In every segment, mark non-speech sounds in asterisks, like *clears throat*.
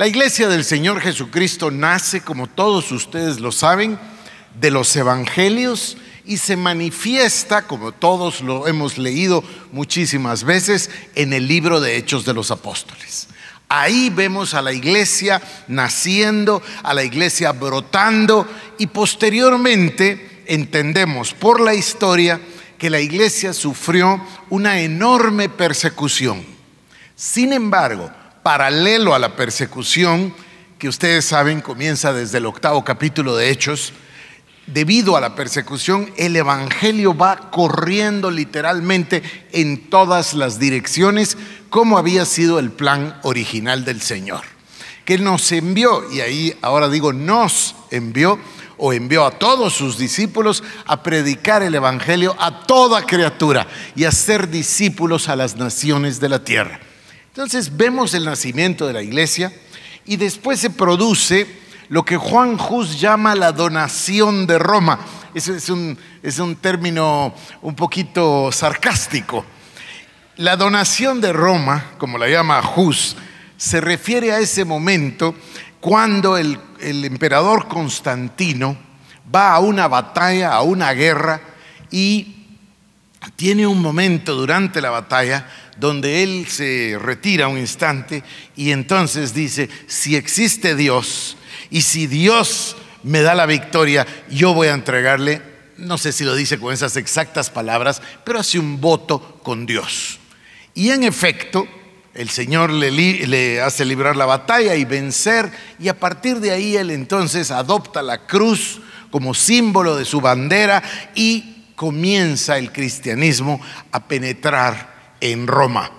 La iglesia del Señor Jesucristo nace, como todos ustedes lo saben, de los evangelios y se manifiesta, como todos lo hemos leído muchísimas veces, en el libro de Hechos de los Apóstoles. Ahí vemos a la iglesia naciendo, a la iglesia brotando y posteriormente entendemos por la historia que la iglesia sufrió una enorme persecución. Sin embargo, paralelo a la persecución, que ustedes saben comienza desde el octavo capítulo de Hechos, debido a la persecución, el Evangelio va corriendo literalmente en todas las direcciones, como había sido el plan original del Señor, que nos envió, y ahí ahora digo nos envió, o envió a todos sus discípulos a predicar el Evangelio a toda criatura y a ser discípulos a las naciones de la tierra. Entonces vemos el nacimiento de la iglesia y después se produce lo que Juan Hus llama la donación de Roma. Eso es un, término un poquito sarcástico. La donación de Roma, como la llama Hus, se refiere a ese momento cuando el emperador Constantino va a una batalla, a una guerra, y tiene un momento durante la batalla donde él se retira un instante y entonces dice, si existe Dios, y si Dios me da la victoria, yo voy a entregarle, no sé si lo dice con esas exactas palabras, pero hace un voto con Dios. Y en efecto, el Señor le, hace librar la batalla y vencer, y a partir de ahí él entonces adopta la cruz como símbolo de su bandera y comienza el cristianismo a penetrar en Roma.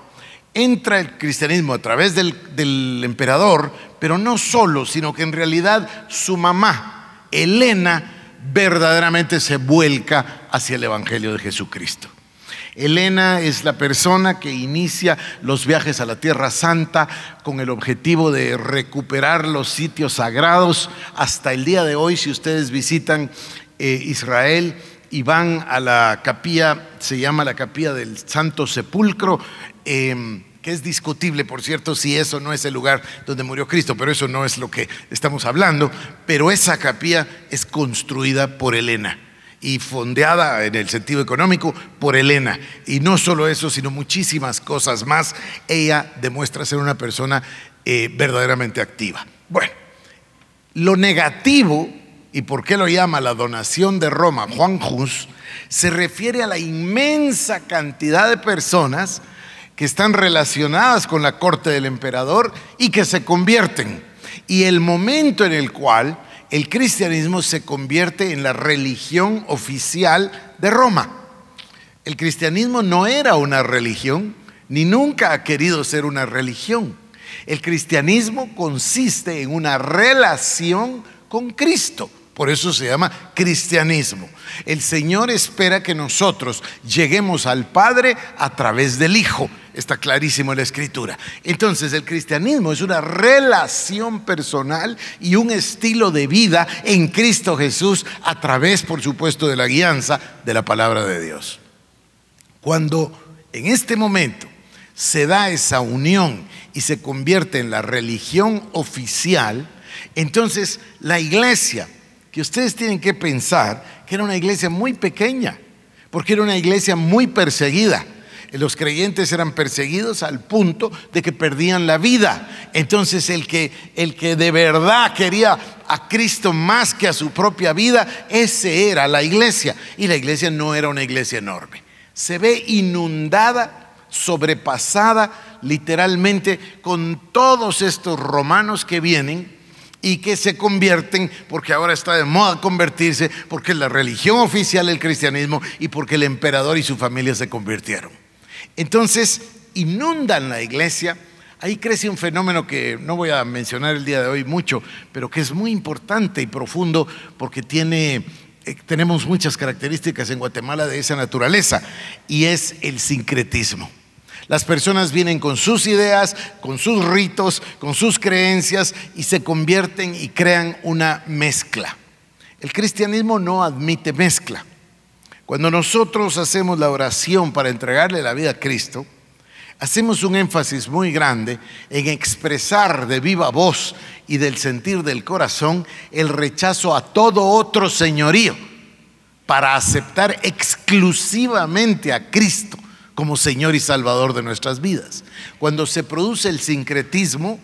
Entra el cristianismo a través del emperador, pero no solo, sino que en realidad su mamá, Elena, verdaderamente se vuelca hacia el Evangelio de Jesucristo. Elena es la persona que inicia los viajes a la Tierra Santa con el objetivo de recuperar los sitios sagrados. Hasta el día de hoy, si ustedes visitan eh, Israel y van a la capilla, se llama la capilla del Santo Sepulcro, em, que es discutible, por cierto, si eso no es el lugar donde murió Cristo, pero eso no es lo que estamos hablando, pero esa capilla es construida por Elena y fondeada en el sentido económico por Elena. Y no solo eso, sino muchísimas cosas más. Ella demuestra ser una persona eh, verdaderamente activa. Bueno, lo negativo, y por qué lo llama la donación de Roma, Juan Hus, se refiere a la inmensa cantidad de personas que están relacionadas con la corte del emperador y que se convierten. Y el momento en el cual el cristianismo se convierte en la religión oficial de Roma. El cristianismo no era una religión, ni nunca ha querido ser una religión. El cristianismo consiste en una relación con Cristo. Por eso se llama cristianismo. El Señor espera que nosotros lleguemos al Padre a través del Hijo. Está clarísimo en la escritura. Entonces el cristianismo es una relación personal y un estilo de vida en Cristo Jesús a través, por supuesto, de la guianza de la palabra de Dios. Cuando en este momento se da esa unión y se convierte en la religión oficial, entonces la iglesia que ustedes tienen que pensar que era una iglesia muy pequeña, porque era una iglesia muy perseguida. Los creyentes eran perseguidos al punto de que perdían la vida. Entonces el que, el que de verdad quería a Cristo más que a su propia vida, ese era la iglesia. Y la iglesia no era una iglesia enorme. Se ve inundada, sobrepasada literalmente con todos estos romanos que vienen y que se convierten, porque ahora está de moda convertirse, porque es la religión oficial del cristianismo y porque el emperador y su familia se convirtieron. Entonces, inundan la iglesia. Ahí crece un fenómeno que no voy a mencionar el día de hoy mucho, pero que es muy importante y profundo porque tiene, eh, tenemos muchas características en Guatemala de esa naturaleza, y es el sincretismo. Las personas vienen con sus ideas, con sus ritos, con sus creencias y se convierten y crean una mezcla. El cristianismo no admite mezcla. Cuando nosotros hacemos la oración para entregarle la vida a Cristo, hacemos un énfasis muy grande en expresar de viva voz y del sentir del corazón el rechazo a todo otro señorío para aceptar exclusivamente a Cristo como Señor y Salvador de nuestras vidas. Cuando se produce el sincretismo,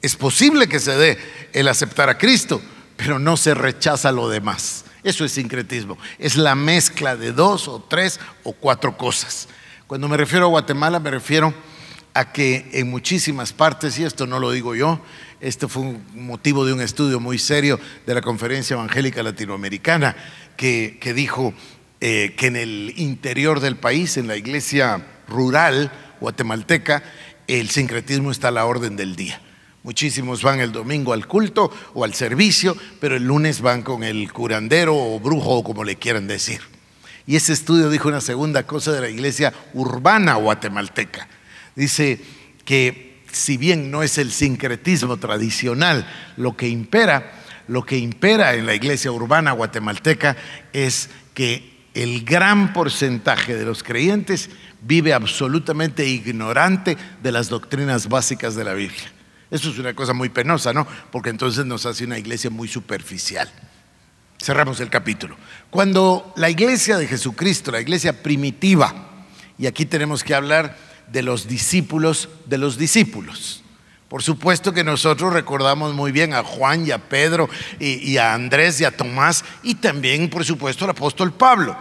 es posible que se dé el aceptar a Cristo, pero no se rechaza lo demás. Eso es sincretismo. Es la mezcla de dos o tres o cuatro cosas. Cuando me refiero a Guatemala, me refiero a que en muchísimas partes, y esto no lo digo yo, esto fue un motivo de un estudio muy serio de la Conferencia Evangélica Latinoamericana, que, dijo eh, que en el interior del país, en la iglesia rural guatemalteca, el sincretismo está a la orden del día. Muchísimos van el domingo al culto o al servicio, pero el lunes van con el curandero o brujo o como le quieran decir. Y ese estudio dijo una segunda cosa de la iglesia urbana guatemalteca. Dice que si bien no es el sincretismo tradicional lo que impera, lo que impera en la iglesia urbana guatemalteca es que el gran porcentaje de los creyentes vive absolutamente ignorante de las doctrinas básicas de la Biblia. Eso es una cosa muy penosa, ¿no? Porque entonces nos hace una iglesia muy superficial. Cerramos el capítulo. Cuando la iglesia de Jesucristo, la iglesia primitiva, y aquí tenemos que hablar de los discípulos de los discípulos. Por supuesto que nosotros recordamos muy bien a Juan y a Pedro y, a Andrés y a Tomás y también, por supuesto, al apóstol Pablo.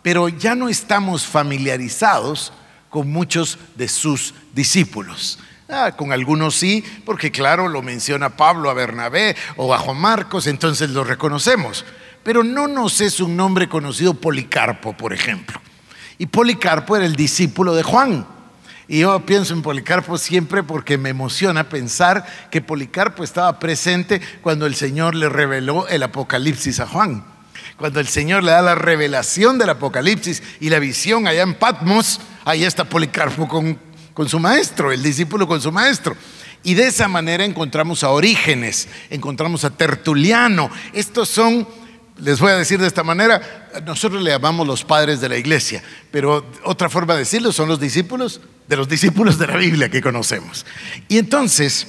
Pero ya no estamos familiarizados con muchos de sus discípulos. Ah, con algunos sí, porque claro, lo menciona Pablo a Bernabé o a Juan Marcos, entonces lo reconocemos. Pero no nos es un nombre conocido Policarpo, por ejemplo. Y Policarpo era el discípulo de Juan. Y yo pienso en Policarpo siempre porque me emociona pensar que Policarpo estaba presente cuando el Señor le reveló el Apocalipsis a Juan. Cuando el Señor le da la revelación del Apocalipsis y la visión allá en Patmos, ahí está Policarpo con con su maestro, el discípulo con su maestro. Y de esa manera encontramos a Orígenes, encontramos a Tertuliano. Estos son, les voy a decir de esta manera, nosotros le llamamos los padres de la iglesia, pero otra forma de decirlo son los discípulos de los discípulos de la Biblia que conocemos. Y entonces,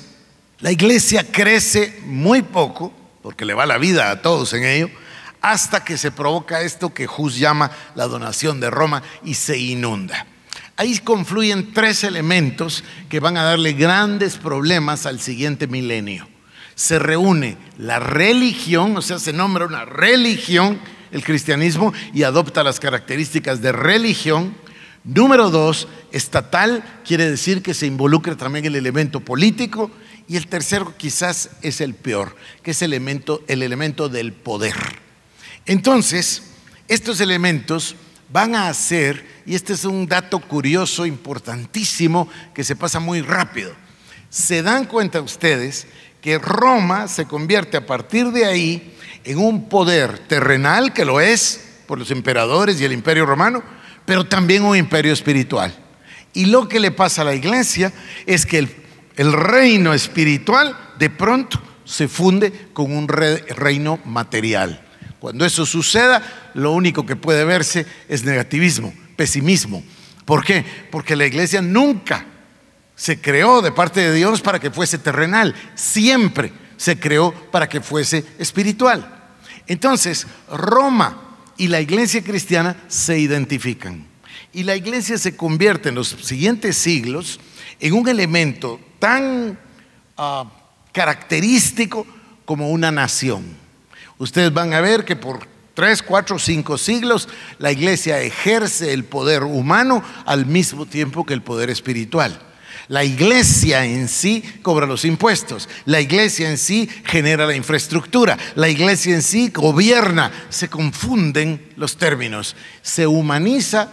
la iglesia crece muy poco, porque le va la vida a todos en ello, hasta que se provoca esto que Jus llama la donación de Roma y se inunda. Ahí confluyen tres elementos que van a darle grandes problemas al siguiente milenio. Se reúne la religión, o sea, se nombra una religión, el cristianismo, y adopta las características de religión. Número dos, estatal, quiere decir que se involucra también el elemento político. Y el tercero quizás es el peor, que es el elemento, el elemento del poder. Entonces, estos elementos van a hacer, y este es un dato curioso, importantísimo, que se pasa muy rápido, se dan cuenta ustedes que Roma se convierte a partir de ahí en un poder terrenal, que lo es por los emperadores y el imperio romano, pero también un imperio espiritual. Y lo que le pasa a la iglesia es que el, reino espiritual de pronto se funde con un reino material. Cuando eso suceda, lo único que puede verse es negativismo, pesimismo. ¿Por qué? Porque la iglesia nunca se creó de parte de Dios para que fuese terrenal, siempre se creó para que fuese espiritual. Entonces, Roma y la iglesia cristiana se identifican. Y la iglesia se convierte en los siguientes siglos en un elemento tan ah, característico como una nación. Ustedes van a ver que por tres, cuatro, cinco siglos la iglesia ejerce el poder humano al mismo tiempo que el poder espiritual. La iglesia en sí cobra los impuestos, la iglesia en sí genera la infraestructura, la iglesia en sí gobierna, se confunden los términos, se humaniza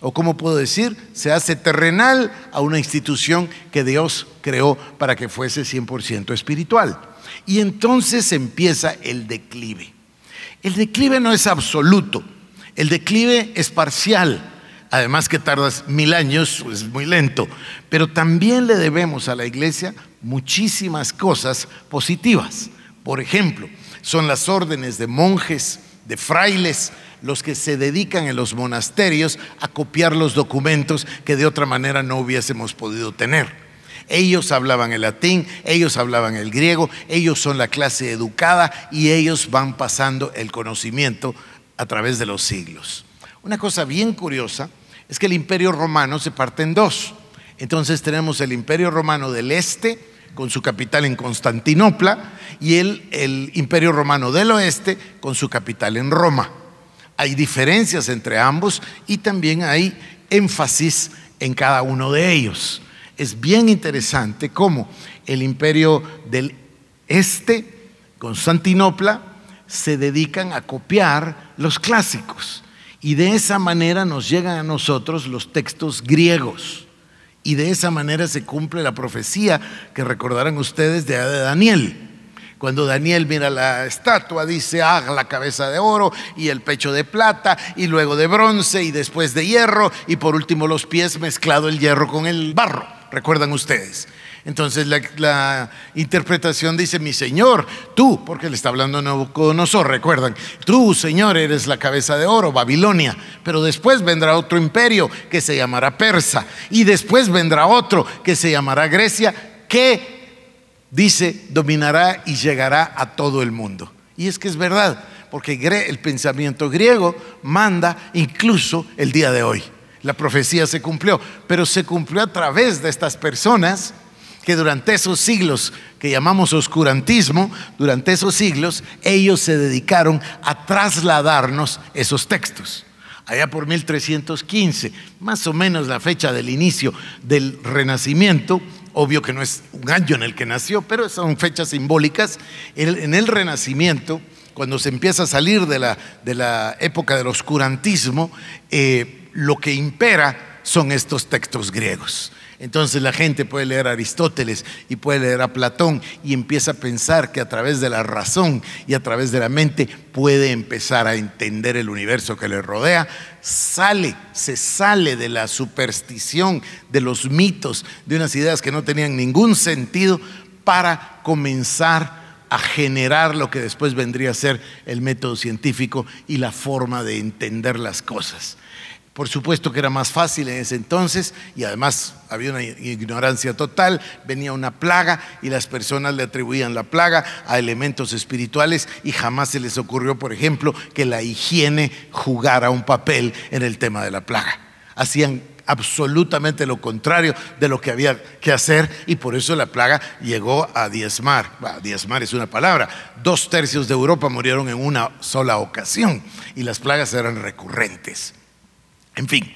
o como puedo decir, se hace terrenal a una institución que Dios creó para que fuese 100% espiritual. Y entonces empieza el declive. El declive no es absoluto, el declive es parcial. Además que tardas mil años, es muy lento. Pero también le debemos a la iglesia muchísimas cosas positivas. Por ejemplo, son las órdenes de monjes, de frailes, los que se dedican en los monasterios a copiar los documentos que de otra manera no hubiésemos podido tener. Ellos hablaban el latín, ellos hablaban el griego, ellos son la clase educada y ellos van pasando el conocimiento a través de los siglos. Una cosa bien curiosa es que el imperio romano se parte en dos. Entonces tenemos el imperio romano del este, con su capital en Constantinopla, y el, imperio romano del oeste, con su capital en Roma. Hay diferencias entre ambos y también hay énfasis en cada uno de ellos. Es bien interesante cómo el imperio del este, Constantinopla, se dedican a copiar los clásicos. Y de esa manera nos llegan a nosotros los textos griegos. Y de esa manera se cumple la profecía que recordarán ustedes de Daniel. Cuando Daniel mira la estatua, dice, ah, la cabeza de oro y el pecho de plata y luego de bronce y después de hierro y por último los pies mezclado el hierro con el barro. ¿Recuerdan ustedes? Entonces la, interpretación dice, mi Señor, tú, porque le está hablando Nabucodonosor, recuerdan, tú, Señor, eres la cabeza de oro, Babilonia, pero después vendrá otro imperio que se llamará Persa, y después vendrá otro que se llamará Grecia, que, dice, dominará y llegará a todo el mundo. Y es que es verdad, porque el pensamiento griego manda incluso el día de hoy. La profecía se cumplió, pero se cumplió a través de estas personas que durante esos siglos que llamamos oscurantismo, durante esos siglos ellos se dedicaron a trasladarnos esos textos. Allá por 1315, más o menos la fecha del inicio del Renacimiento, obvio que no es un año en el que nació, pero son fechas simbólicas, en el Renacimiento, cuando se empieza a salir de la, de la época del oscurantismo, eh, lo que impera son estos textos griegos. Entonces la gente puede leer a Aristóteles y puede leer a Platón y empieza a pensar que a través de la razón y a través de la mente puede empezar a entender el universo que le rodea. Sale, se sale de la superstición, de los mitos, de unas ideas que no tenían ningún sentido para comenzar a generar lo que después vendría a ser el método científico y la forma de entender las cosas. Por supuesto que era más fácil en ese entonces y además había una ignorancia total, venía una plaga y las personas le atribuían la plaga a elementos espirituales y jamás se les ocurrió, por ejemplo, que la higiene jugara un papel en el tema de la plaga. Hacían absolutamente lo contrario de lo que había que hacer y por eso la plaga llegó a diezmar. diezmar es una palabra. Dos tercios de Europa murieron en una sola ocasión y las plagas eran recurrentes. En fin,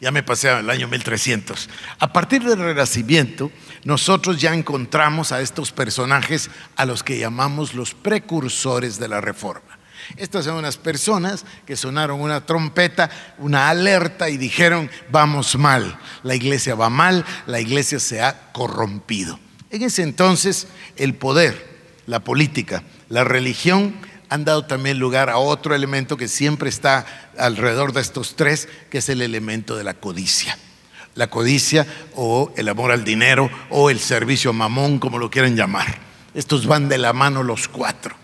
ya me pasé al año 1300. A partir del Renacimiento, nosotros ya encontramos a estos personajes a los que llamamos los precursores de la Reforma. Estas son unas personas que sonaron una trompeta, una alerta y dijeron, vamos mal, la iglesia va mal, la iglesia se ha corrompido. En ese entonces el poder, la política, la religión han dado también lugar a otro elemento que siempre está alrededor de estos tres, que es el elemento de la codicia. La codicia o el amor al dinero o el servicio mamón, como lo quieran llamar. Estos van de la mano los cuatro.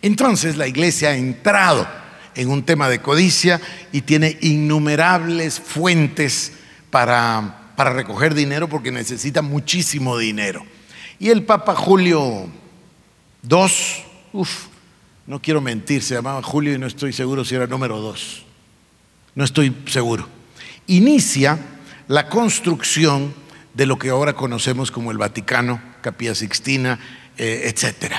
Entonces la iglesia ha entrado en un tema de codicia y tiene innumerables fuentes para, para recoger dinero porque necesita muchísimo dinero. Y el Papa Julio II, uff, no quiero mentir, se llamaba Julio y no estoy seguro si era número dos. No estoy seguro. Inicia la construcción de lo que ahora conocemos como el Vaticano, Capilla Sixtina, eh, etc.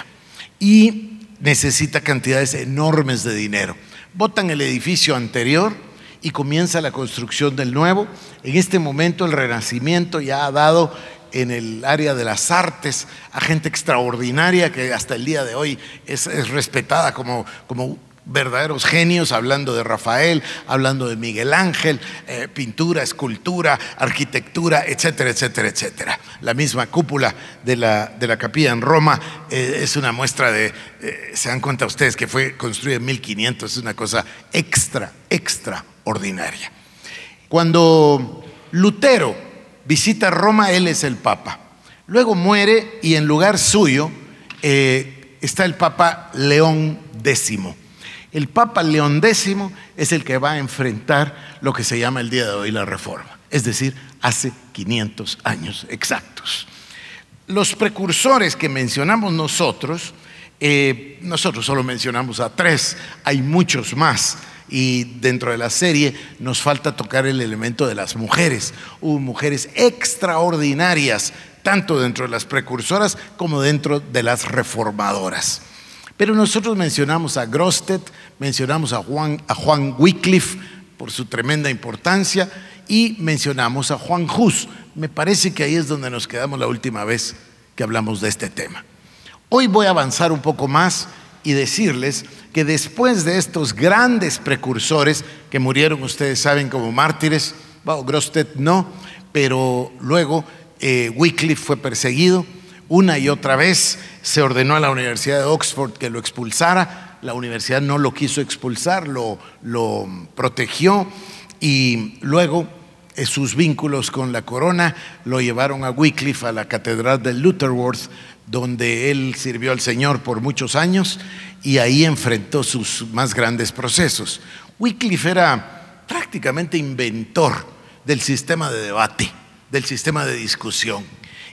Y necesita cantidades enormes de dinero. Botan el edificio anterior y comienza la construcción del nuevo. En este momento el Renacimiento ya ha dado en el área de las artes a gente extraordinaria que hasta el día de hoy es, respetada como, como verdaderos genios, hablando de Rafael, hablando de Miguel Ángel, eh, pintura, escultura, arquitectura, etcétera, etcétera, etcétera. La misma cúpula de la, de la capilla en Roma eh, es una muestra de, eh, se dan cuenta ustedes que fue construida en 1500, es una cosa extra, extraordinaria. Cuando Lutero visita Roma, él es el Papa. Luego muere y en lugar suyo eh, está el Papa León X. El Papa León X es el que va a enfrentar lo que se llama el día de hoy la reforma, es decir, hace 500 años exactos. Los precursores que mencionamos nosotros, eh, nosotros solo mencionamos a tres, hay muchos más. Y dentro de la serie nos falta tocar el elemento de las mujeres. Hubo mujeres extraordinarias, tanto dentro de las precursoras como dentro de las reformadoras. Pero nosotros mencionamos a Grostet, mencionamos a Juan, a Juan Wycliffe por su tremenda importancia y mencionamos a Juan Hus. Me parece que ahí es donde nos quedamos la última vez que hablamos de este tema. Hoy voy a avanzar un poco más y decirles que después de estos grandes precursores que murieron, ustedes saben, como mártires, bueno, Grostet no, pero luego eh, Wycliffe fue perseguido una y otra vez, se ordenó a la Universidad de Oxford que lo expulsara, la universidad no lo quiso expulsar, lo, lo protegió y luego eh, sus vínculos con la corona lo llevaron a Wycliffe, a la catedral de Lutherworth, donde él sirvió al Señor por muchos años y ahí enfrentó sus más grandes procesos. Wycliffe era prácticamente inventor del sistema de debate, del sistema de discusión,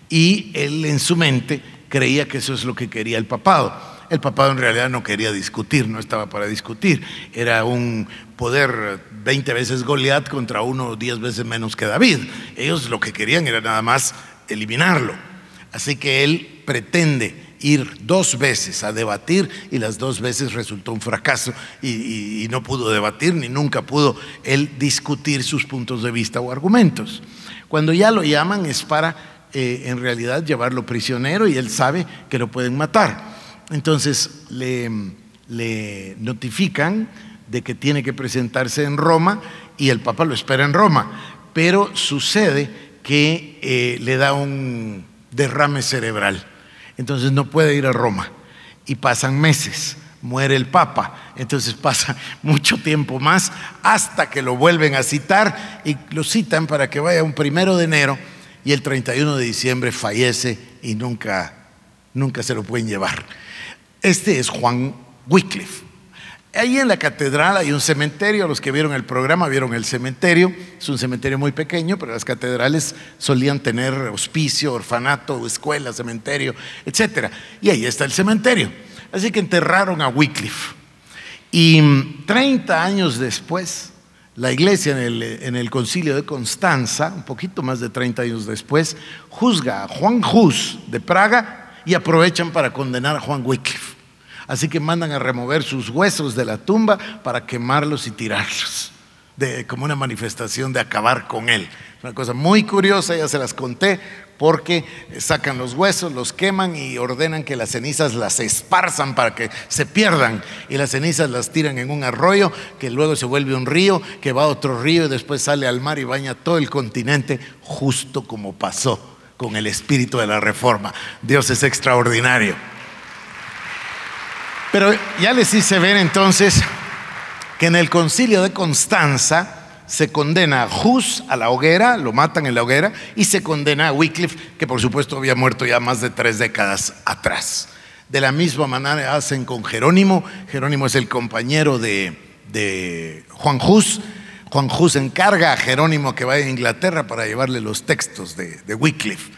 y él en su mente creía que eso es lo que quería el papado. El papado en realidad no quería discutir, no estaba para discutir. Era un poder 20 veces Goliat contra uno 10 veces menos que David. Ellos lo que querían era nada más eliminarlo. Así que él pretende ir dos veces a debatir y las dos veces resultó un fracaso y, no pudo debatir ni nunca pudo él discutir sus puntos de vista o argumentos. Cuando ya lo llaman es para eh, en realidad llevarlo prisionero y él sabe que lo pueden matar. Entonces le, le notifican de que tiene que presentarse en Roma y el Papa lo espera en Roma, pero sucede que eh, le da un derrame cerebral. Entonces no puede ir a Roma. Y pasan meses, muere el Papa. Entonces pasa *laughs* mucho tiempo más hasta que lo vuelven a citar y lo citan para que vaya un primero de enero y el 31 de diciembre fallece y nunca, nunca se lo pueden llevar. Este es Juan Wycliffe. Ahí en la catedral hay un cementerio, los que vieron el programa vieron el cementerio, es un cementerio muy pequeño, pero las catedrales solían tener hospicio, orfanato, escuela, cementerio, etc. Y ahí está el cementerio. Así que enterraron a Wycliffe. Y 30 años después, la iglesia en el, en el, concilio de Constanza, un poquito más de 30 años después, juzga a Juan Hus de Praga y aprovechan para condenar a Juan Wycliffe. Así que mandan a remover sus huesos de la tumba para quemarlos y tirarlos, de, como una manifestación de acabar con él. Una cosa muy curiosa, ya se las conté, porque sacan los huesos, los queman y ordenan que las cenizas las esparzan para que se pierdan. Y las cenizas las tiran en un arroyo que luego se vuelve un río, que va a otro río y después sale al mar y baña todo el continente, justo como pasó con el espíritu de la reforma. Dios es extraordinario. Pero ya les hice ver entonces que en el concilio de Constanza se condena a Hus a la hoguera, lo matan en la hoguera, y se condena a Wycliffe, que por supuesto había muerto ya más de tres décadas atrás. De la misma manera hacen con Jerónimo. Jerónimo es el compañero de, Juan Hus. Juan Hus encarga a Jerónimo que vaya a Inglaterra para llevarle los textos de, Wycliffe.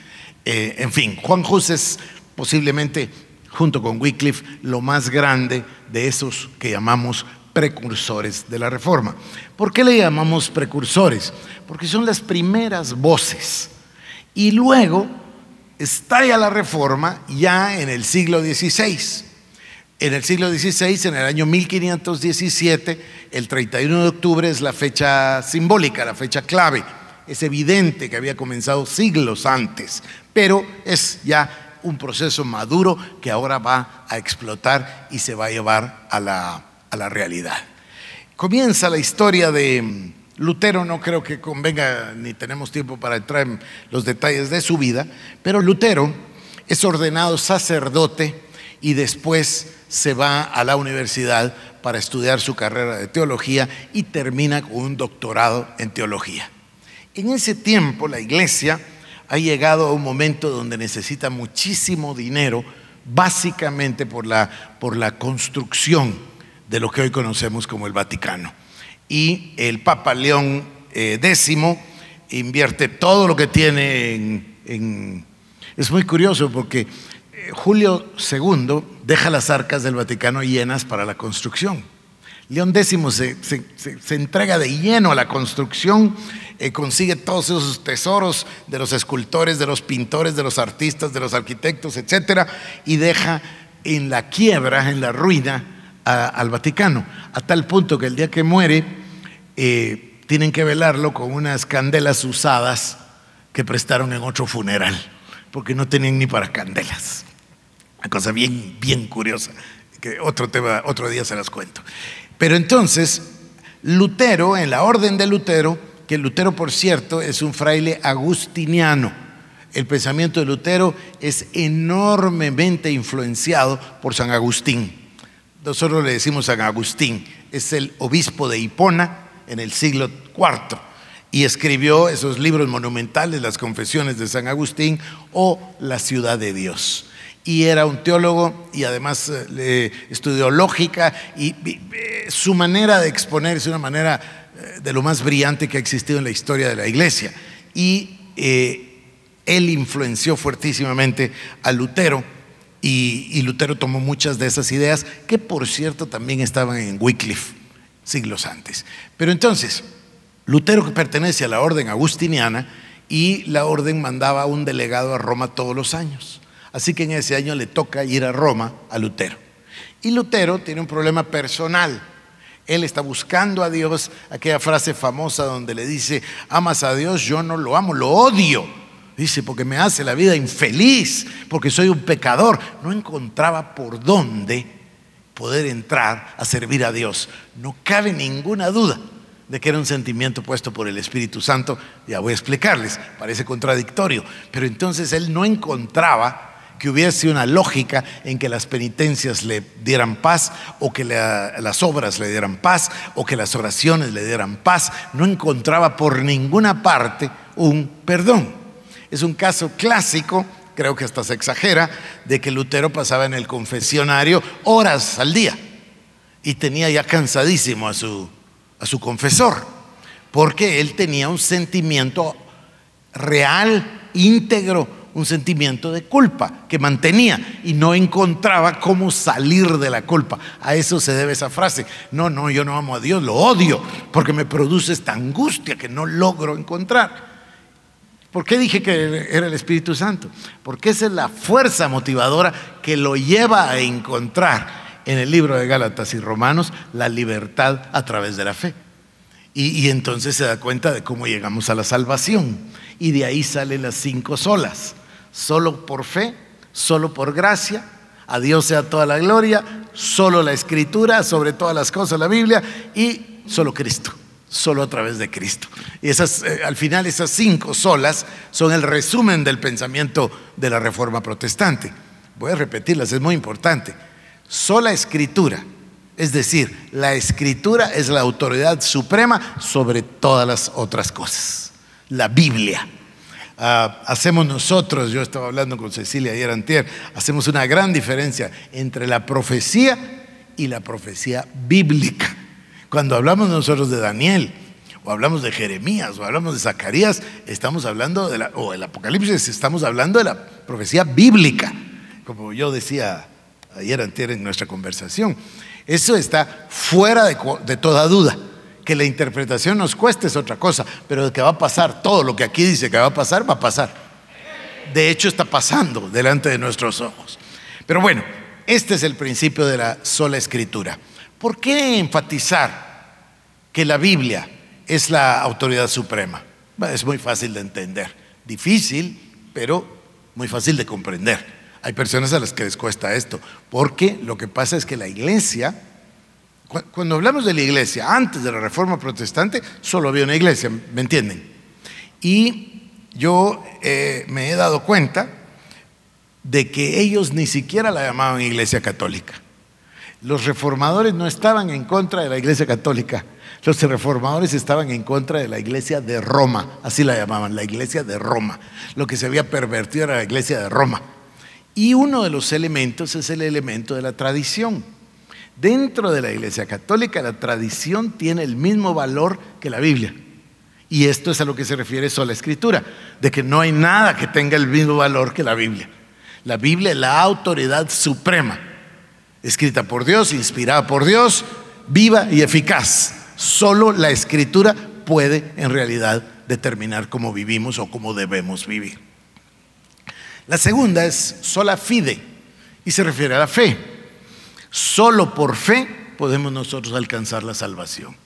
Eh, en fin, Juan Hus es posiblemente junto con Wycliffe, lo más grande de esos que llamamos precursores de la reforma. ¿Por qué le llamamos precursores? Porque son las primeras voces. Y luego estalla la reforma ya en el siglo XVI. En el siglo XVI, en el año 1517, el 31 de octubre es la fecha simbólica, la fecha clave. Es evidente que había comenzado siglos antes, pero es ya un proceso maduro que ahora va a explotar y se va a llevar a la, a la realidad. Comienza la historia de mm, Lutero, no creo que convenga ni tenemos tiempo para entrar en los detalles de su vida, pero Lutero es ordenado sacerdote y después se va a la universidad para estudiar su carrera de teología y termina con un doctorado en teología. En ese tiempo la iglesia ha llegado a un momento donde necesita muchísimo dinero, básicamente por la, por la construcción de lo que hoy conocemos como el Vaticano. Y el Papa León X invierte todo lo que tiene en, Es muy curioso porque Julio II deja las arcas del Vaticano llenas para la construcción. León X se, entrega de lleno a la construcción, eh, consigue todos esos tesoros de los escultores, de los pintores, de los artistas, de los arquitectos, etcétera, y deja en la quiebra, en la ruina al Vaticano, a tal punto que el día que muere eh, tienen que velarlo con unas candelas usadas que prestaron en otro funeral, porque no tenían ni para candelas. Una cosa bien, bien curiosa, que otro tema, otro día se las cuento. Pero entonces, Lutero, en la orden de Lutero, que Lutero, por cierto, es un fraile agustiniano. El pensamiento de Lutero es enormemente influenciado por San Agustín. Nosotros le decimos San Agustín, es el obispo de Hipona en el siglo IV y escribió esos libros monumentales, las confesiones de San Agustín o La ciudad de Dios y era un teólogo y además eh, estudió lógica y, eh, su manera de exponer es una manera de lo más brillante que ha existido en la historia de la iglesia. Y él influenció fuertísimamente a Lutero y, y, Lutero tomó muchas de esas ideas que por cierto también estaban en Wycliffe siglos antes. Pero entonces, Lutero pertenece a la orden agustiniana y la orden mandaba un delegado a Roma todos los años. Así que en ese año le toca ir a Roma a Lutero. Y Lutero tiene un problema personal. Él está buscando a Dios, aquella frase famosa donde le dice, amas a Dios, yo no lo amo, lo odio. Dice, porque me hace la vida infeliz, porque soy un pecador. No encontraba por dónde poder entrar a servir a Dios. No cabe ninguna duda de que era un sentimiento puesto por el Espíritu Santo. Ya voy a explicarles, parece contradictorio, pero entonces él no encontraba que hubiese una lógica en que las penitencias le dieran paz o que las obras le dieran paz o que las oraciones le dieran paz. No encontraba por ninguna parte un perdón. Es un caso clásico, creo que hasta se exagera, de que Lutero pasaba en el confesionario horas al día y tenía ya cansadísimo a su, a su confesor, porque él tenía un sentimiento real, íntegro, un sentimiento de culpa que mantenía y no encontraba cómo salir de la culpa. A eso se debe esa frase. No, no, yo no amo a Dios, lo odio porque me produce esta angustia que no logro encontrar. ¿Por qué dije que era el Espíritu Santo? Porque esa es la fuerza motivadora que lo lleva a encontrar en el libro de Gálatas y Romanos la libertad a través de la fe. Y, y entonces se da cuenta de cómo llegamos a la salvación. Y de ahí salen las cinco solas solo por fe, solo por gracia. A Dios sea toda la gloria, solo la escritura, sobre todas las cosas la Biblia y solo Cristo, solo a través de Cristo. Y esas, eh, al final esas cinco solas son el resumen del pensamiento de la Reforma Protestante. Voy a repetirlas, es muy importante. Sola escritura, es decir, la escritura es la autoridad suprema sobre todas las otras cosas. La Biblia. Ah, hacemos nosotros, yo estaba hablando con Cecilia ayer antier, hacemos una gran diferencia entre la profecía y la profecía bíblica. Cuando hablamos nosotros de Daniel, o hablamos de Jeremías, o hablamos de Zacarías, estamos hablando de la, o el Apocalipsis, estamos hablando de la profecía bíblica, como yo decía ayer antier en nuestra conversación. Eso está fuera de toda duda. Que la interpretación nos cueste es otra cosa, pero que va a pasar todo lo que aquí dice que va a pasar, va a pasar. De hecho, está pasando delante de nuestros ojos. Pero bueno, este es el principio de la sola escritura. ¿Por qué enfatizar que la Biblia es la autoridad suprema? Es muy fácil de entender. Difícil, pero muy fácil de comprender. Hay personas a las que les cuesta esto, porque lo que pasa es que la iglesia cuando hablamos de la iglesia, antes de la reforma protestante, solo había una iglesia, ¿me entienden? Y yo eh, me he dado cuenta de que ellos ni siquiera la llamaban iglesia católica. Los reformadores no estaban en contra de la iglesia católica, los reformadores estaban en contra de la iglesia de Roma, así la llamaban, la iglesia de Roma. Lo que se había pervertido era la iglesia de Roma. Y uno de los elementos es el elemento de la tradición Dentro de la Iglesia Católica la tradición tiene el mismo valor que la Biblia. Y esto es a lo que se refiere sola escritura, de que no hay nada que tenga el mismo valor que la Biblia. La Biblia es la autoridad suprema, escrita por Dios, inspirada por Dios, viva y eficaz. Solo la escritura puede en realidad determinar cómo vivimos o cómo debemos vivir. La segunda es sola fide y se refiere a la fe. Solo por fe podemos nosotros alcanzar la salvación.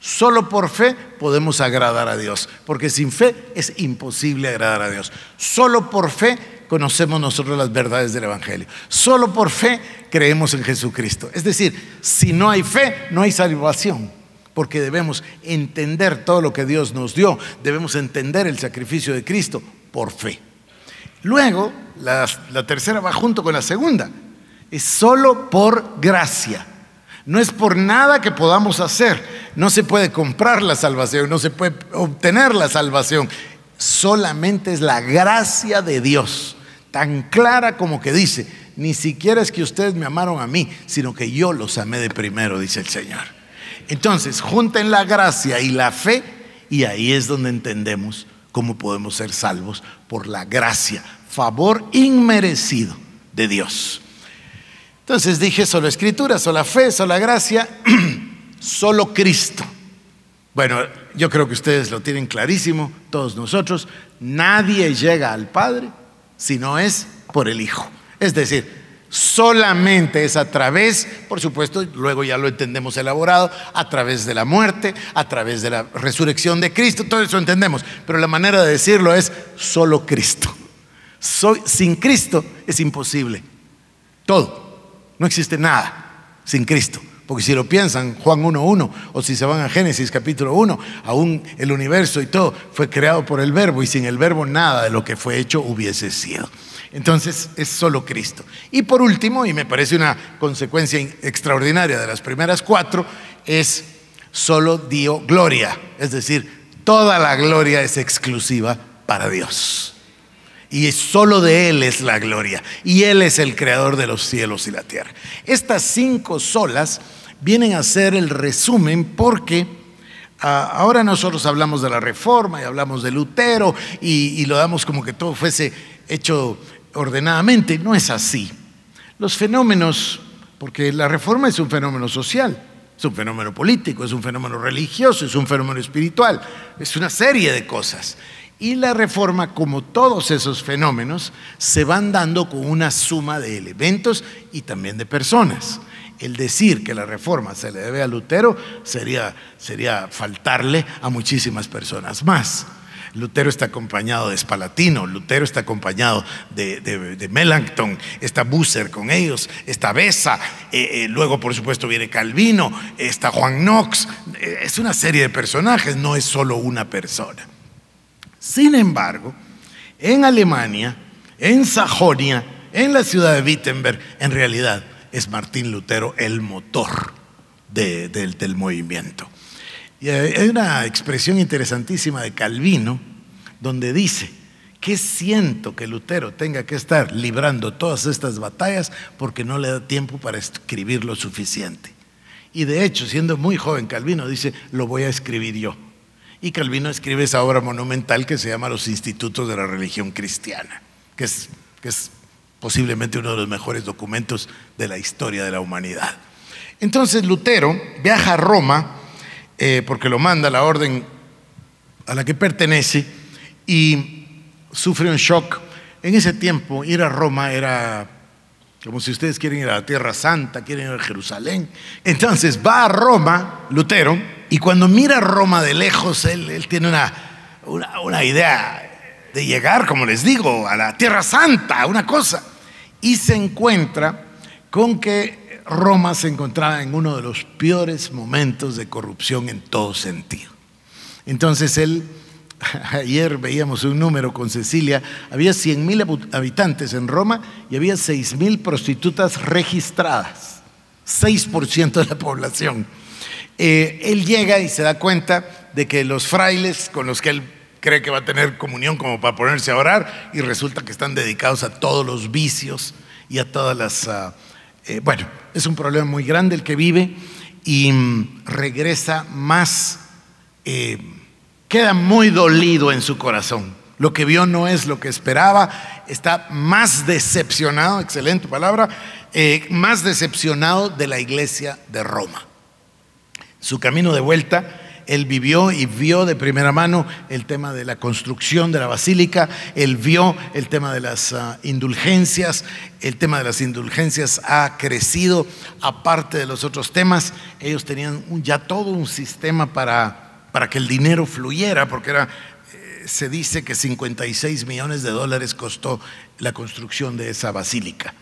Solo por fe podemos agradar a Dios, porque sin fe es imposible agradar a Dios. Solo por fe conocemos nosotros las verdades del Evangelio. Solo por fe creemos en Jesucristo. Es decir, si no hay fe, no hay salvación, porque debemos entender todo lo que Dios nos dio, debemos entender el sacrificio de Cristo por fe. Luego, la, tercera va junto con la segunda, es solo por gracia. No es por nada que podamos hacer. No se puede comprar la salvación, no se puede obtener la salvación. Solamente es la gracia de Dios, tan clara como que dice, ni siquiera es que ustedes me amaron a mí, sino que yo los amé de primero, dice el Señor. Entonces, junten la gracia y la fe y ahí es donde entendemos cómo podemos ser salvos por la gracia, favor inmerecido de Dios. Entonces dije solo escritura, solo fe, solo gracia, *clears throat* solo Cristo. Bueno, yo creo que ustedes lo tienen clarísimo, todos nosotros. Nadie llega al Padre si no es por el Hijo. Es decir, solamente es a través, por supuesto, luego ya lo entendemos elaborado, a través de la muerte, a través de la resurrección de Cristo, todo eso entendemos. Pero la manera de decirlo es solo Cristo. Soy, sin Cristo es imposible. Todo. No existe nada sin Cristo. Porque si lo piensan, Juan 1.1, o si se van a Génesis capítulo 1, aún el universo y todo fue creado por el verbo y sin el verbo nada de lo que fue hecho hubiese sido. Entonces es solo Cristo. Y por último, y me parece una consecuencia extraordinaria de las primeras cuatro, es solo dio gloria. Es decir, toda la gloria es exclusiva para Dios y solo de Él es la gloria. Y Él es el creador de los cielos y la tierra. Estas cinco solas vienen a ser el resumen porque ah, ahora nosotros hablamos de la reforma y hablamos de Lutero y, y lo damos como que todo fuese hecho ordenadamente. No es así. Los fenómenos, porque la reforma es un fenómeno social. Es un fenómeno político, es un fenómeno religioso, es un fenómeno espiritual, es una serie de cosas. Y la reforma, como todos esos fenómenos, se van dando con una suma de elementos y también de personas. El decir que la reforma se le debe a Lutero sería, sería faltarle a muchísimas personas más. Lutero está acompañado de Spalatino, Lutero está acompañado de, de, Melanchthon, está Busser con ellos, está Besa, eh, eh, luego por supuesto viene Calvino, está Juan Knox, eh, es una serie de personajes, no es solo una persona. Sin embargo, en Alemania, en Sajonia, en la ciudad de Wittenberg, en realidad es Martín Lutero el motor del movimiento. Y hay una expresión interesantísima de Calvino donde dice, que siento que Lutero tenga que estar librando todas estas batallas porque no le da tiempo para escribir lo suficiente? Y de hecho, siendo muy joven, Calvino dice, lo voy a escribir yo. Y Calvino escribe esa obra monumental que se llama Los Institutos de la Religión Cristiana, que es, posiblemente uno de los mejores documentos de la historia de la humanidad. Entonces Lutero viaja a Roma, eh, porque lo manda la orden a la que pertenece, y sufre un shock. En ese tiempo ir a Roma era como si ustedes quieren ir a la Tierra Santa, quieren ir a Jerusalén. Entonces va a Roma, Lutero, y cuando mira Roma de lejos, él, tiene una, una, idea de llegar, como les digo, a la Tierra Santa, una cosa. Y se encuentra con que Roma se encontraba en uno de los peores momentos de corrupción en todo sentido. Entonces él, *laughs* ayer veíamos un número con Cecilia, había 100 mil habitantes en Roma y había 6 mil prostitutas registradas, 6% de la población. Eh, él llega y se da cuenta de que los frailes con los que él cree que va a tener comunión como para ponerse a orar y resulta que están dedicados a todos los vicios y a todas las, ah, Eh, bueno, es un problema muy grande el que vive y mm, regresa más, eh, queda muy dolido en su corazón. Lo que vio no es lo que esperaba, está más decepcionado, excelente palabra, más decepcionado de la iglesia de Roma. Su camino de vuelta. Él vivió y vio de primera mano el tema de la construcción de la basílica, él vio el tema de las ah, indulgencias, el tema de las indulgencias ha crecido, aparte de los otros temas, ellos tenían ya todo un sistema para, para que el dinero fluyera, porque era, eh, se dice que 56 millones de dólares costó la construcción de esa basílica.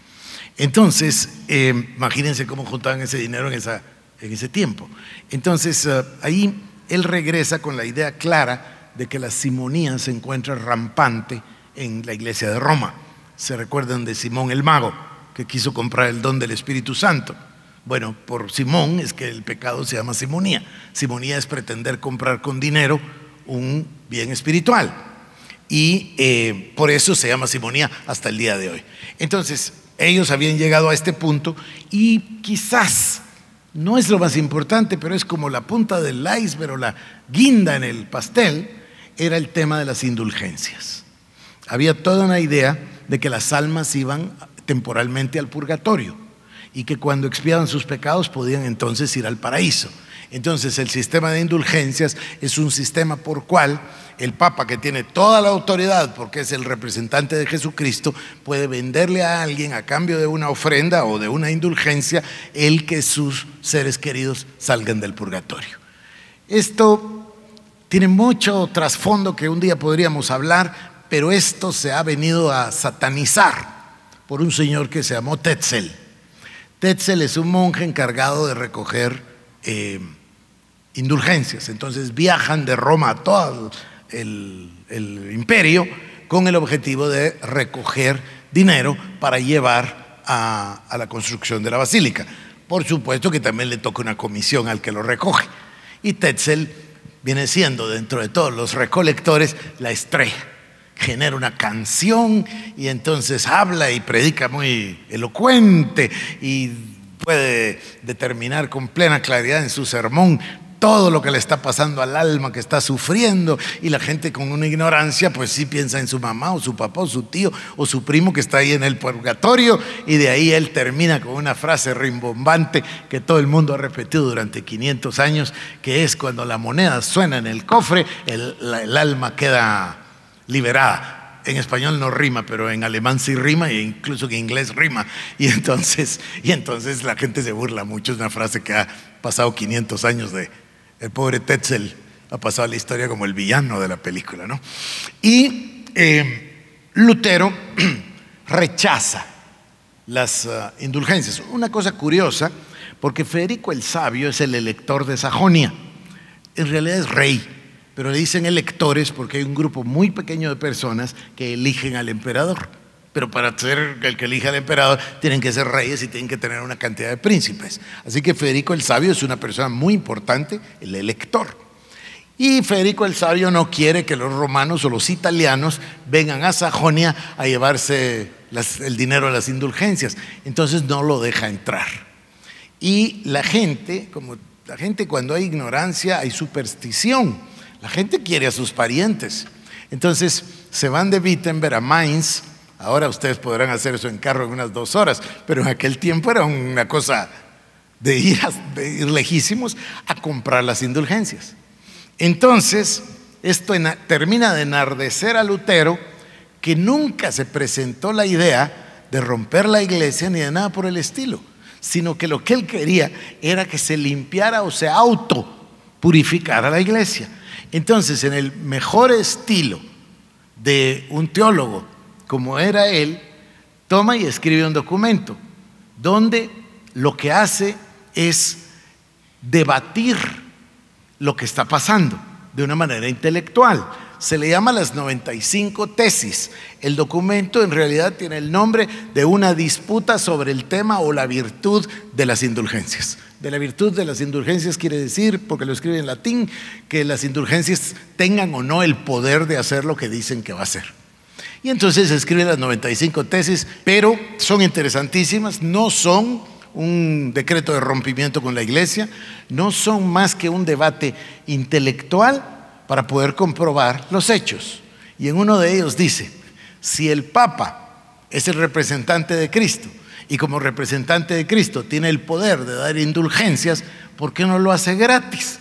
Entonces, eh, imagínense cómo juntaban ese dinero en, esa, en ese tiempo. Entonces, ah, ahí él regresa con la idea clara de que la simonía se encuentra rampante en la iglesia de Roma. Se recuerdan de Simón el mago, que quiso comprar el don del Espíritu Santo. Bueno, por Simón es que el pecado se llama simonía. Simonía es pretender comprar con dinero un bien espiritual. Y eh, por eso se llama simonía hasta el día de hoy. Entonces, ellos habían llegado a este punto y quizás no es lo más importante, pero es como la punta del iceberg o la guinda en el pastel, era el tema de las indulgencias. Había toda una idea de que las almas iban temporalmente al purgatorio y que cuando expiaban sus pecados podían entonces ir al paraíso. Entonces el sistema de indulgencias es un sistema por cual el Papa, que tiene toda la autoridad porque es el representante de Jesucristo, puede venderle a alguien a cambio de una ofrenda o de una indulgencia el que sus seres queridos salgan del purgatorio. Esto tiene mucho trasfondo que un día podríamos hablar, pero esto se ha venido a satanizar por un señor que se llamó Tetzel. Tetzel es un monje encargado de recoger eh, indulgencias. Entonces viajan de Roma a todo el, imperio con el objetivo de recoger dinero para llevar a, la construcción de la basílica. Por supuesto que también le toca una comisión al que lo recoge. Y Tetzel viene siendo, dentro de todos los recolectores, la estrella. Genera una canción y entonces habla y predica muy elocuente y puede determinar con plena claridad en su sermón todo lo que le está pasando al alma que está sufriendo y la gente con una ignorancia pues sí piensa en su mamá o su papá o su tío o su primo que está ahí en el purgatorio y de ahí él termina con una frase rimbombante que todo el mundo ha repetido durante 500 años que es cuando la moneda suena en el cofre el, alma queda liberada en español no rima, pero en alemán sí rima e incluso en inglés rima. Y entonces, y entonces la gente se burla mucho. Es una frase que ha pasado 500 años de, el pobre Tetzel ha pasado a la historia como el villano de la película, ¿no? Y eh, Lutero *clears throat* rechaza las ah, indulgencias. Una cosa curiosa, porque Federico el Sabio es el elector de Sajonia. En realidad es rey, pero le dicen electores porque hay un grupo muy pequeño de personas que eligen al emperador. Pero para ser el que elija al emperador tienen que ser reyes y tienen que tener una cantidad de príncipes. Así que Federico el Sabio es una persona muy importante, el elector. Y Federico el Sabio no quiere que los romanos o los italianos vengan a Sajonia a llevarse el dinero de las indulgencias. Entonces no lo deja entrar. Y la gente, como la gente cuando hay ignorancia hay superstición. La gente quiere a sus parientes. Entonces se van de Wittenberg a Mainz Ahora ustedes podrán hacer eso en carro en unas dos horas, pero en aquel tiempo era una cosa de ir, lejísimos a comprar las indulgencias. Entonces, esto termina de enardecer a Lutero, que nunca se presentó la idea de romper la iglesia ni de nada por el estilo, sino que lo que él quería era que se limpiara o se auto purificara la iglesia. Entonces, en el mejor estilo de un teólogo como era él, toma y escribe un documento donde lo que hace es debatir lo que está pasando de una manera intelectual. Se le llama las 95 tesis. El documento en realidad tiene el nombre de una disputa sobre el tema o la virtud de las indulgencias. De la virtud de las indulgencias quiere decir, porque lo escribe en latín, que las indulgencias tengan o no el poder de hacer lo que dicen que va a hacer. Y entonces escribe las 95 tesis, pero son interesantísimas, no son un decreto de rompimiento con la iglesia, no son más que un debate intelectual para poder comprobar los hechos. Y en uno de ellos dice, si el Papa es el representante de Cristo y como representante de Cristo tiene el poder de dar indulgencias, ¿por qué no lo hace gratis?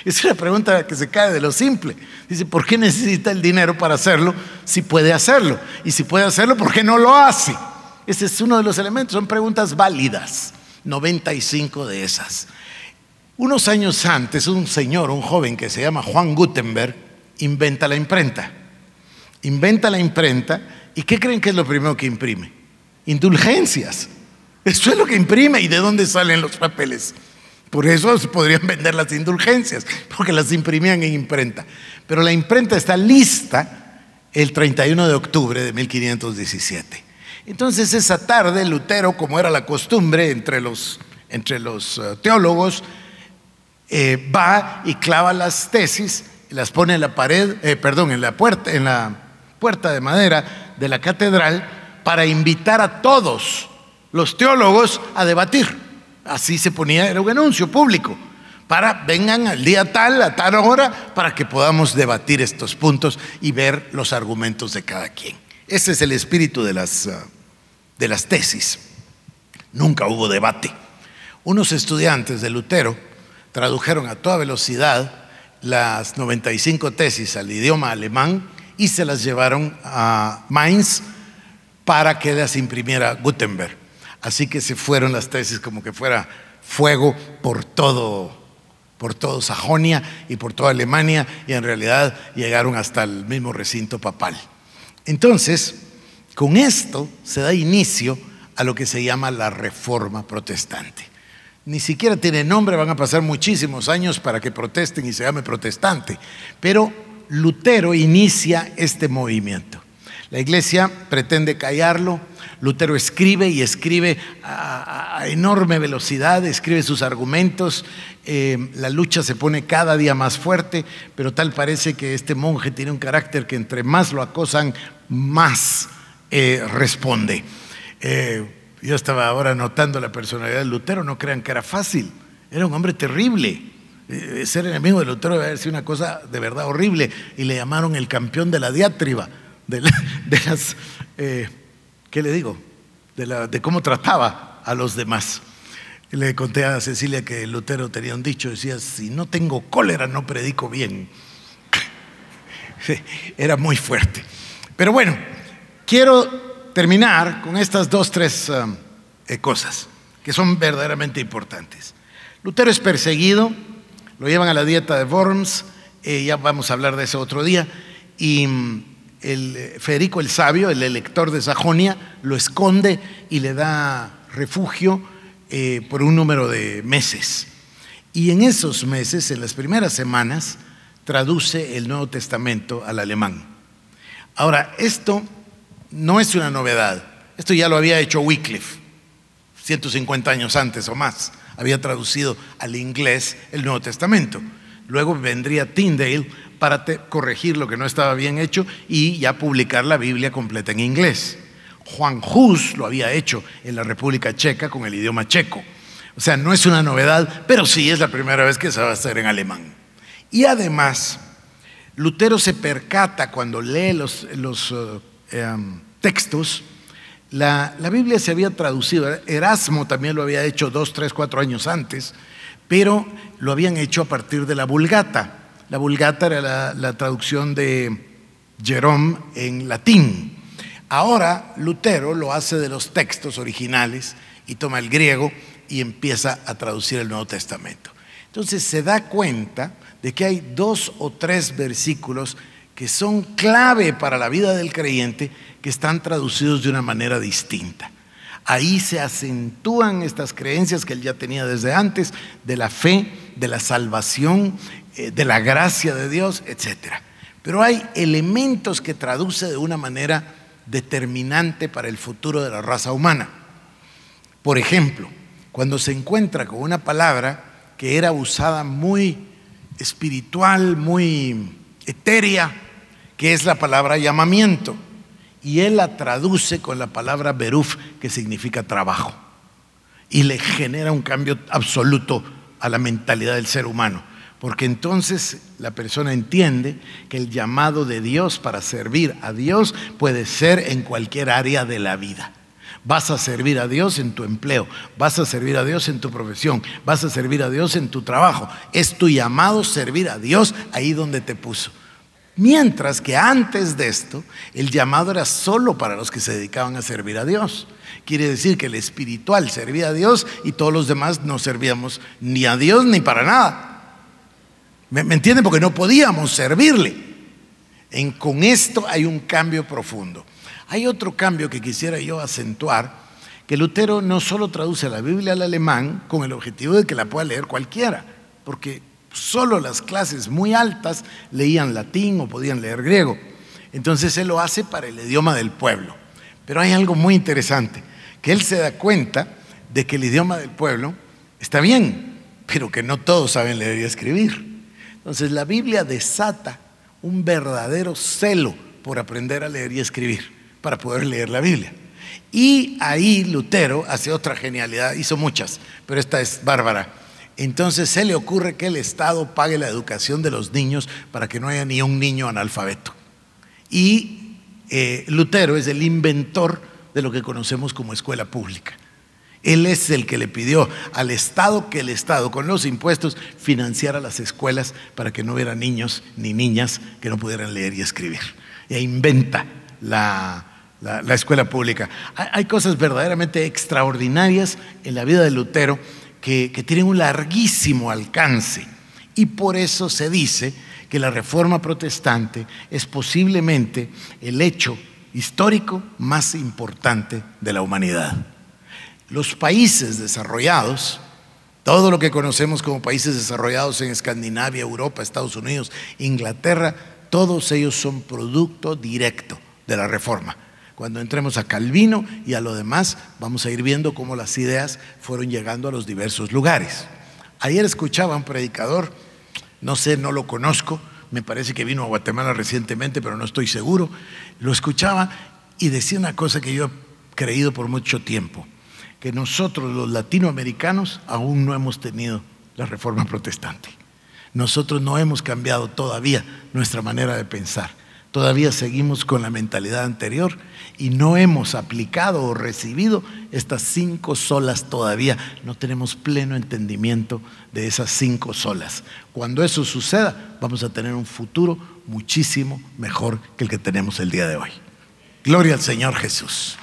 *laughs* Es la pregunta que se cae de lo simple. Dice, ¿por qué necesita el dinero para hacerlo si puede hacerlo? Y si puede hacerlo, ¿por qué no lo hace? Ese es uno de los elementos, son preguntas válidas, 95 de esas. Unos años antes, un señor, un joven que se llama Juan Gutenberg, inventa la imprenta. Inventa la imprenta y ¿qué creen que es lo primero que imprime? Indulgencias. Eso es lo que imprime y de dónde salen los papeles. Por eso se podrían vender las indulgencias, porque las imprimían en imprenta. Pero la imprenta está lista el 31 de octubre de 1517. Entonces esa tarde Lutero, como era la costumbre entre los, entre los eh, teólogos, eh, va y clava las tesis, las pone en la pared, eh, perdón, en la puerta, en la puerta de madera de la catedral para invitar a todos los teólogos a debatir. Así se ponía, era un anuncio público, para vengan al día tal, a tal hora, para que podamos debatir estos puntos y ver los argumentos de cada quien. Ese es el espíritu de las, ah, de las tesis. Nunca hubo debate. Unos estudiantes de Lutero tradujeron a toda velocidad las 95 tesis al idioma alemán y se las llevaron a Mainz para que las imprimiera Gutenberg. Así que se fueron las tesis como que fuera fuego por todo, por Sajonia y por toda Alemania y en realidad llegaron hasta el mismo recinto papal. Entonces, con esto se da inicio a lo que se llama la reforma protestante. Ni siquiera tiene nombre, van a pasar muchísimos años para que protesten y se llame protestante, pero Lutero inicia este movimiento. La iglesia pretende callarlo, Lutero escribe y escribe a, enorme velocidad, escribe sus argumentos, eh, la lucha se pone cada día más fuerte, pero tal parece que este monje tiene un carácter que entre más lo acosan, más eh, responde. Eh, yo estaba ahora notando la personalidad de Lutero, no crean que era fácil, era un hombre terrible. ser enemigo de Lutero debe haber sido una cosa de verdad horrible y le llamaron el campeón de la diatriba, de, las ¿qué le digo? De, cómo trataba a los demás. Le conté a Cecilia que Lutero tenía un dicho, decía, si no tengo cólera no predico bien. *laughs* Era muy fuerte. Pero bueno, quiero terminar con estas dos, tres um, eh, cosas que son verdaderamente importantes. Lutero es perseguido, lo llevan a la dieta de Worms, eh, ya vamos a hablar de eso otro día, y mm, el, eh, Federico el Sabio, el elector de Sajonia, lo esconde y le da refugio eh, por un número de meses. Y en esos meses, en las primeras semanas, traduce el Nuevo Testamento al alemán. Ahora, esto no es una novedad. Esto ya lo había hecho Wycliffe, 150 años antes o más. Había traducido al inglés el Nuevo Testamento. Luego vendría Tyndale para corregir lo que no estaba bien hecho y ya publicar la Biblia completa en inglés. Juan Hus lo había hecho en la República Checa con el idioma checo. O sea, no es una novedad, pero sí es la primera vez que se va a hacer en alemán. Y además, Lutero se percata cuando lee los, uh, em, textos, la, Biblia se había traducido, Erasmo también lo había hecho dos, tres, cuatro años antes, pero lo habían hecho a partir de la Vulgata. La Vulgata era la, traducción de Jerome en latín. Ahora Lutero lo hace de los textos originales y toma el griego y empieza a traducir el Nuevo Testamento. Entonces se da cuenta de que hay dos o tres versículos que son clave para la vida del creyente que están traducidos de una manera distinta. Ahí se acentúan estas creencias que él ya tenía desde antes, de la fe, de la salvación, de la gracia de Dios, etc. Pero hay elementos que traduce de una manera determinante para el futuro de la raza humana. Por ejemplo, cuando se encuentra con una palabra que era usada muy espiritual, muy etérea, que es la palabra llamamiento. y él la traduce con la palabra beruf, que significa trabajo, y le genera un cambio absoluto a la mentalidad del ser humano, porque entonces la persona entiende que el llamado de Dios para servir a Dios puede ser en cualquier área de la vida. Vas a servir a Dios en tu empleo, vas a servir a Dios en tu profesión, vas a servir a Dios en tu trabajo. Es tu llamado servir a Dios ahí donde te puso. Mientras que antes de esto, el llamado era solo para los que se dedicaban a servir a Dios. Quiere decir que el espiritual servía a Dios y todos los demás no servíamos ni a Dios ni para nada. ¿Me, entienden? Porque no podíamos servirle. En, con esto hay un cambio profundo. Hay otro cambio que quisiera yo acentuar, que Lutero no solo traduce la Biblia al alemán con el objetivo de que la pueda leer cualquiera, porque solo las clases muy altas leían latín o podían leer griego. Entonces él lo hace para el idioma del pueblo. Pero hay algo muy interesante, que él se da cuenta de que el idioma del pueblo está bien, pero que no todos saben leer y escribir. Entonces la Biblia desata un verdadero celo por aprender a leer y escribir para poder leer la Biblia. Y ahí Lutero hace otra genialidad, hizo muchas, pero esta es bárbara. Entonces se le ocurre que el Estado pague la educación de los niños para que no haya ni un niño analfabeto. Y eh, Lutero es el inventor de lo que conocemos como escuela pública. Él es el que le pidió al Estado que el Estado, con los impuestos, financiara las escuelas para que no hubiera niños ni niñas que no pudieran leer y escribir. E inventa la, la, escuela pública. Hay, cosas verdaderamente extraordinarias en la vida de Lutero que, que tienen un larguísimo alcance y por eso se dice que la reforma protestante es posiblemente el hecho histórico más importante de la humanidad. Los países desarrollados, todo lo que conocemos como países desarrollados en Escandinavia, Europa, Estados Unidos, Inglaterra, todos ellos son producto directo de la reforma. Cuando entremos a Calvino y a lo demás, vamos a ir viendo cómo las ideas fueron llegando a los diversos lugares. Ayer escuchaba a un predicador, no sé, no lo conozco, me parece que vino a Guatemala recientemente, pero no estoy seguro. Lo escuchaba y decía una cosa que yo he creído por mucho tiempo, que nosotros los latinoamericanos aún no hemos tenido la reforma protestante. Nosotros no hemos cambiado todavía nuestra manera de pensar. Todavía seguimos con la mentalidad anterior y no hemos aplicado o recibido estas cinco solas todavía. No tenemos pleno entendimiento de esas cinco solas. Cuando eso suceda, vamos a tener un futuro muchísimo mejor que el que tenemos el día de hoy. Gloria al Señor Jesús.